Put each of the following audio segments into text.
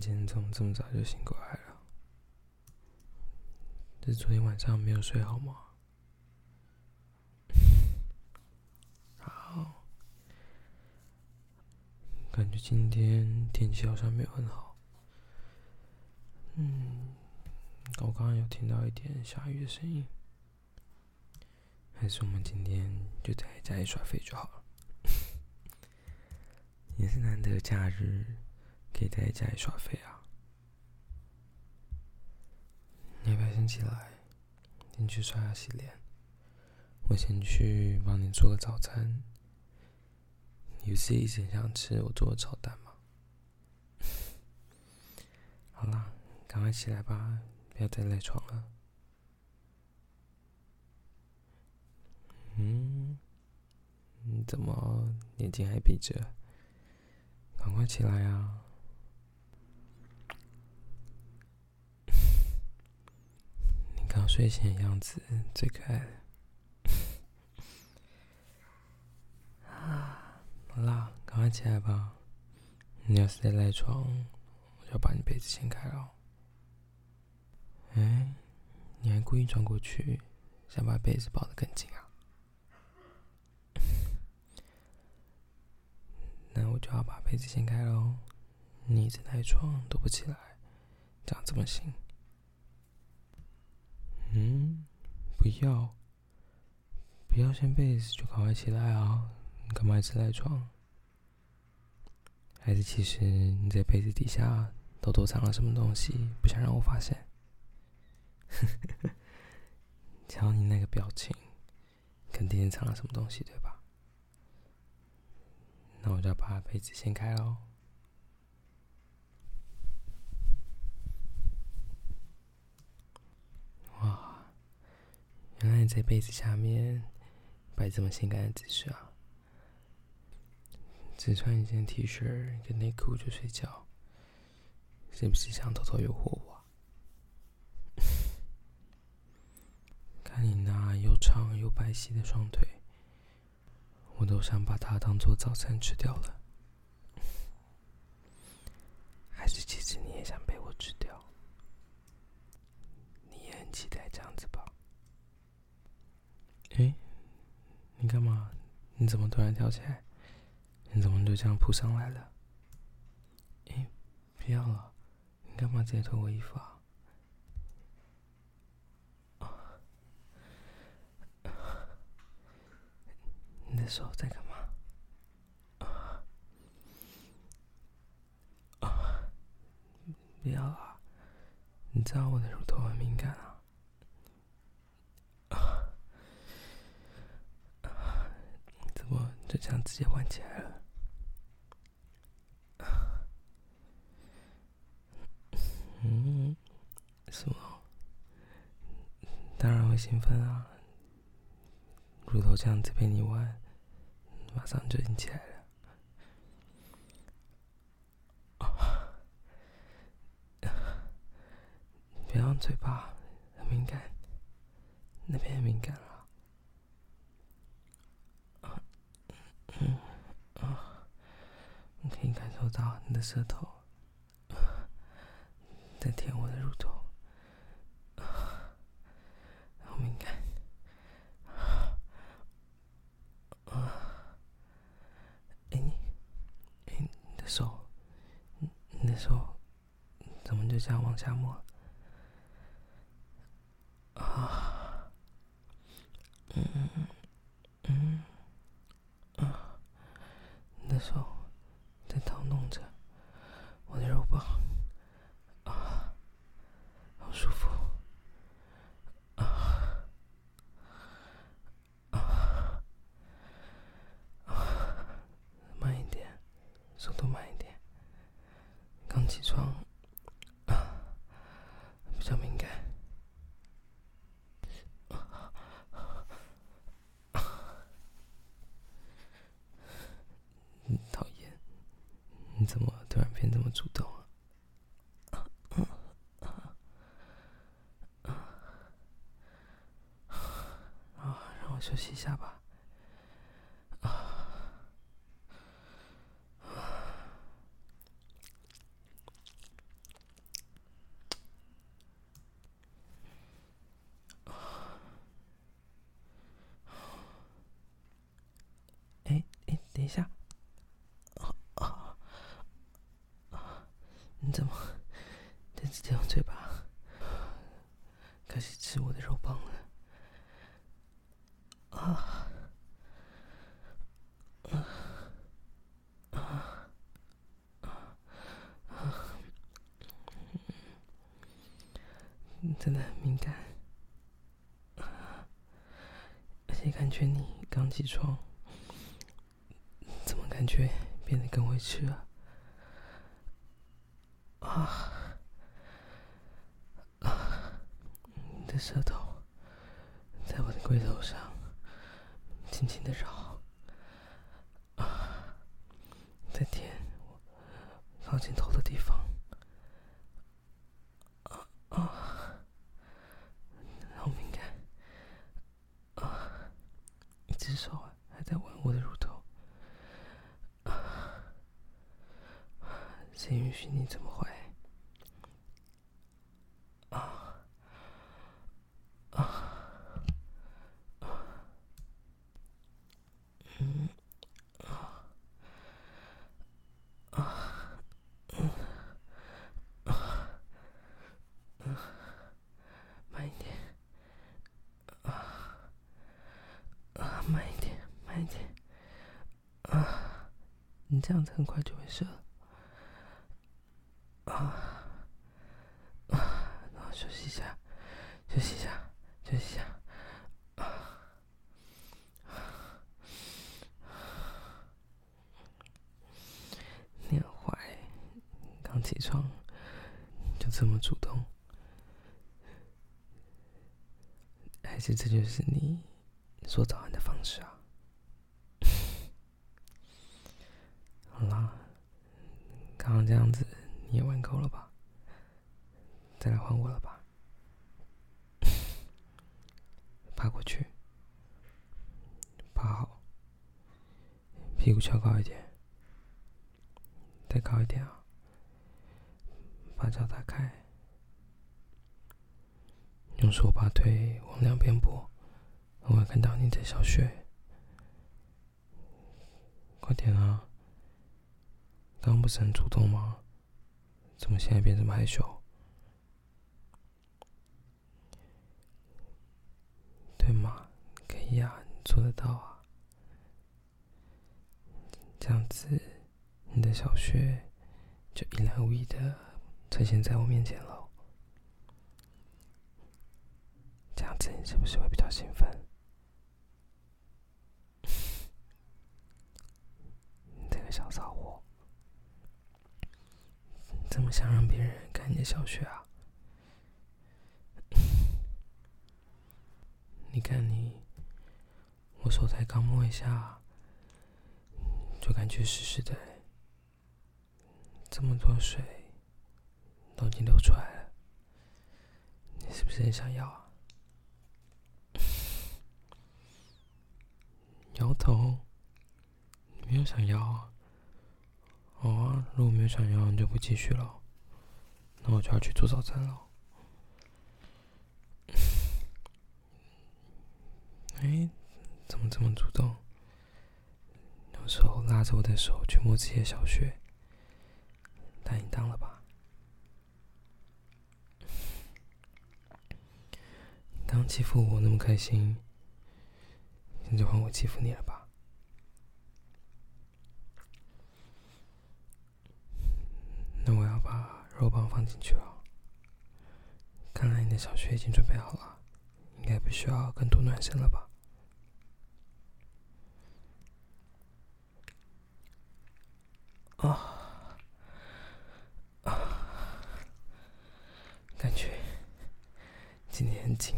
今天怎么这么早就醒过来了？是昨天晚上没有睡好吗？好，感觉今天天气好像没有很好。嗯，我刚刚有听到一点下雨的声音，还是我们今天就在家里耍废就好了。也是难得假日。可以在家里耍废啊！你要不要先起来，先去刷牙洗脸？我先去帮你做个早餐。你不是一直想吃我做的炒蛋吗？好啦，赶快起来吧，不要再赖床了。嗯，你怎么眼睛还闭着？赶快起来啊！刚睡醒的样子最可爱了。啊，好啦，赶快起来吧！你要是再赖床，我就把你被子掀开了。哎，你还故意转过去，想把被子抱得更紧啊？那我就要把被子掀开喽。你一直赖床都不起来，这样怎么行？嗯，不要，不要掀被子就赶快起来啊！你干嘛一直赖床？还是其实你在被子底下偷偷藏了什么东西，不想让我发现？瞧你那个表情，肯定藏了什么东西，对吧？那我就要把被子掀开喽。原来你在被子下面摆这么性感的姿势啊！只穿一件 T 恤跟内裤就睡觉，是不是想偷偷诱惑我？看你那又长又白皙的双腿，我都想把它当做早餐吃掉了。还是其实你也想被我吃掉？你也很期待这样子吧？哎，干嘛？你怎么突然跳起来？你怎么就这样扑上来了？哎，不要了！你干嘛直接脱我衣服啊？你的手在干嘛？啊！不要啊！你知道我的乳头很敏感啊。就这样直接玩起来了，嗯，什么？当然会兴奋啊！乳头这样子被你玩，马上就硬起来了。别用嘴巴，很敏感，那边很敏感。可以感受到你的舌头在舔我的乳头，好敏感。哎你，哎你的手，你的手怎么就这样往下摸？啊，嗯嗯嗯，啊，你的手。在掏弄着我的肉棒，啊，好舒服，啊，啊，啊，慢一点，速度慢一点，刚起床，啊，比较敏感。讨厌你怎么突然变这么主动啊？啊，让我休息一下吧。啊，一下。啊啊啊！你怎么直接用嘴巴开始吃我的肉棒了？啊啊啊啊！真的很敏感，而且感觉你刚起床，怎么感觉变得更委屈了？啊啊！你的舌头在我的龟头上轻轻的绕，啊，在舔靠近头的地方，啊啊！只手还在玩我的乳头，谁允许你这么坏？啊啊啊！嗯啊啊嗯啊嗯，慢一点。慢一点，慢一点，啊！这样子很快就会射，啊啊！然后休息一下，休息一下，休息一下，你很坏，刚起床就这么主动，还是这就是你？说早安的方式啊！好啦，刚刚这样子你也玩够了吧？再来换我了吧？趴过去，趴好，屁股翘高一点，再高一点啊！把脚打开，用手把腿往两边拨。我会看到你的小穴，快点啊！刚不是很主动吗？怎么现在变这么害羞？对吗？可以啊，你做得到啊！这样子，你的小穴就一览无遗的呈现在我面前了。这样子，你是不是会比较兴奋？小骚货，怎么想让别人看你的小雪啊？你看你，我手才刚摸一下，就感觉湿湿的，这么多水都已经流出来了，你是不是很想要啊？摇头，没有想要啊？好啊，如果没有想要，你就不继续了。那我就要去做早餐了。哎，怎么这么主动？有时候拉着我的手去摸自己的小穴，太淫荡了吧？刚欺负我那么开心，现在换我欺负你了吧？那我要把肉棒放进去了。看来你的小穴已经准备好了，应该不需要更多暖身了吧？啊啊！感觉今天很紧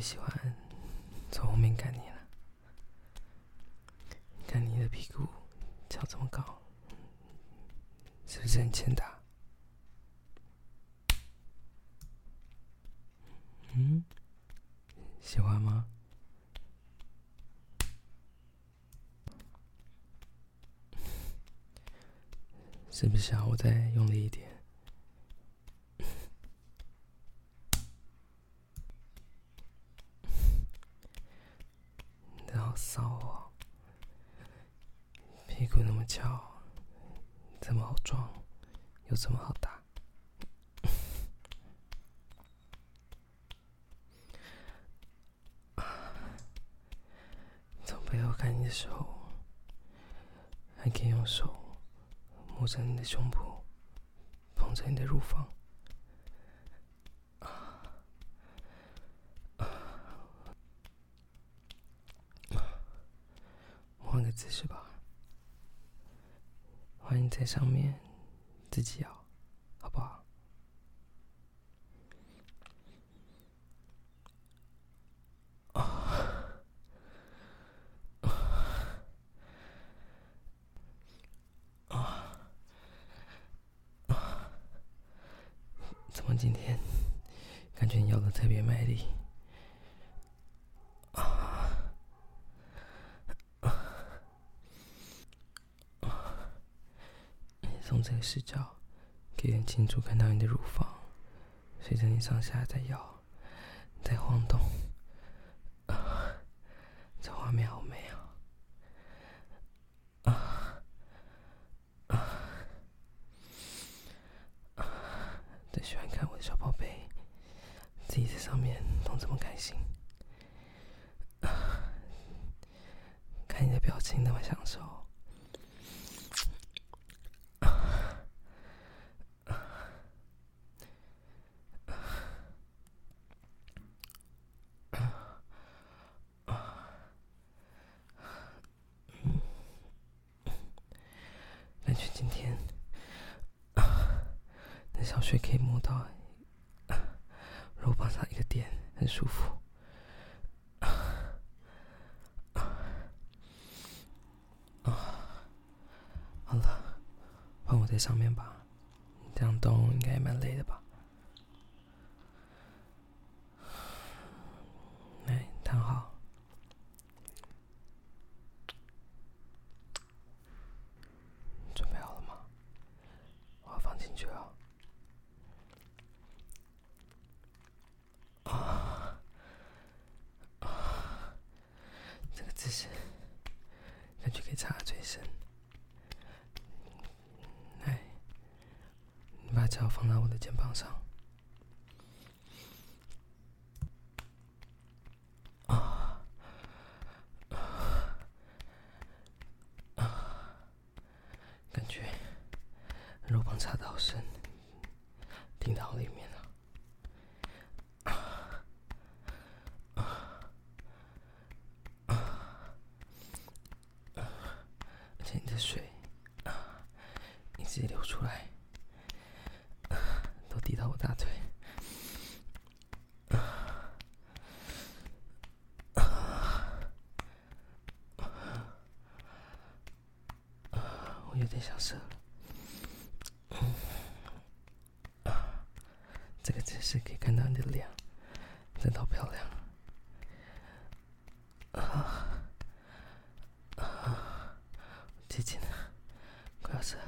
喜欢从后面看你了。看你的屁股翘这么高是不是很欠打？嗯？喜欢吗？是不是想我再用力一点。骚哦！屁股那么翘，这么好撞，又这么好打。从背后看你的时候，还可以用手。摸着你的胸脯，碰着你的乳房，换个姿势吧。欢迎在上面自己摇，好不好？今天感觉你摇的特别卖力，这个视角可以很清楚看到你的乳房随着你上下在摇，在晃动。这画面好美啊。最喜欢看我的小宝贝，自己在上面弄这么开心。看你的表情那么享受感觉今天那小穴可以摸到肉棒上一个点，很舒服。好了，换我在上面吧，这样动应该也蛮累的吧。来，躺好，准备好了吗？我要放进去了。啊啊！这个姿势，感觉可以插最深。脚放到我的肩膀上，啊啊！感觉肉棒插的好深，顶到里面了，啊啊啊！而且你的水啊，一直流出来。都滴到我大腿，我有点想射了。这个姿势可以看到你的脸，真的好漂亮。啊啊，接近了，快要射。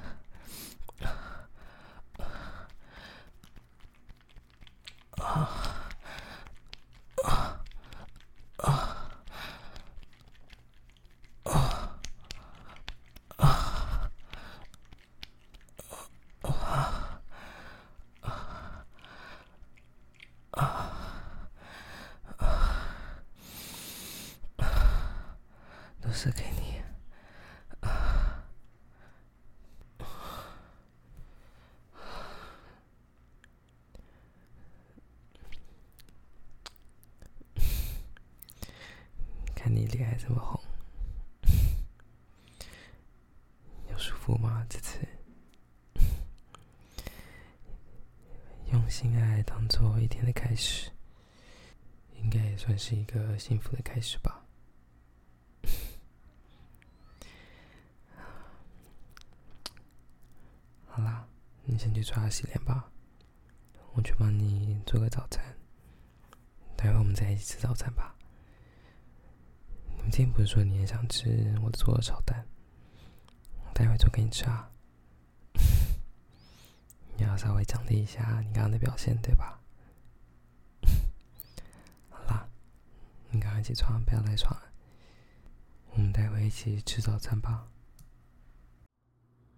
是给你，看你脸还这么红，有舒服吗？这次用心爱当做一天的开始，应该也算是一个幸福的开始吧。你先去刷牙洗脸吧，我去帮你做个早餐。待会我们再一起吃早餐吧。你今天不是说你也想吃我做的炒蛋？待会做给你吃啊。你要稍微奖励一下你刚刚的表现，对吧？好啦，你赶快起床，不要赖床。我们待会一起吃早餐吧。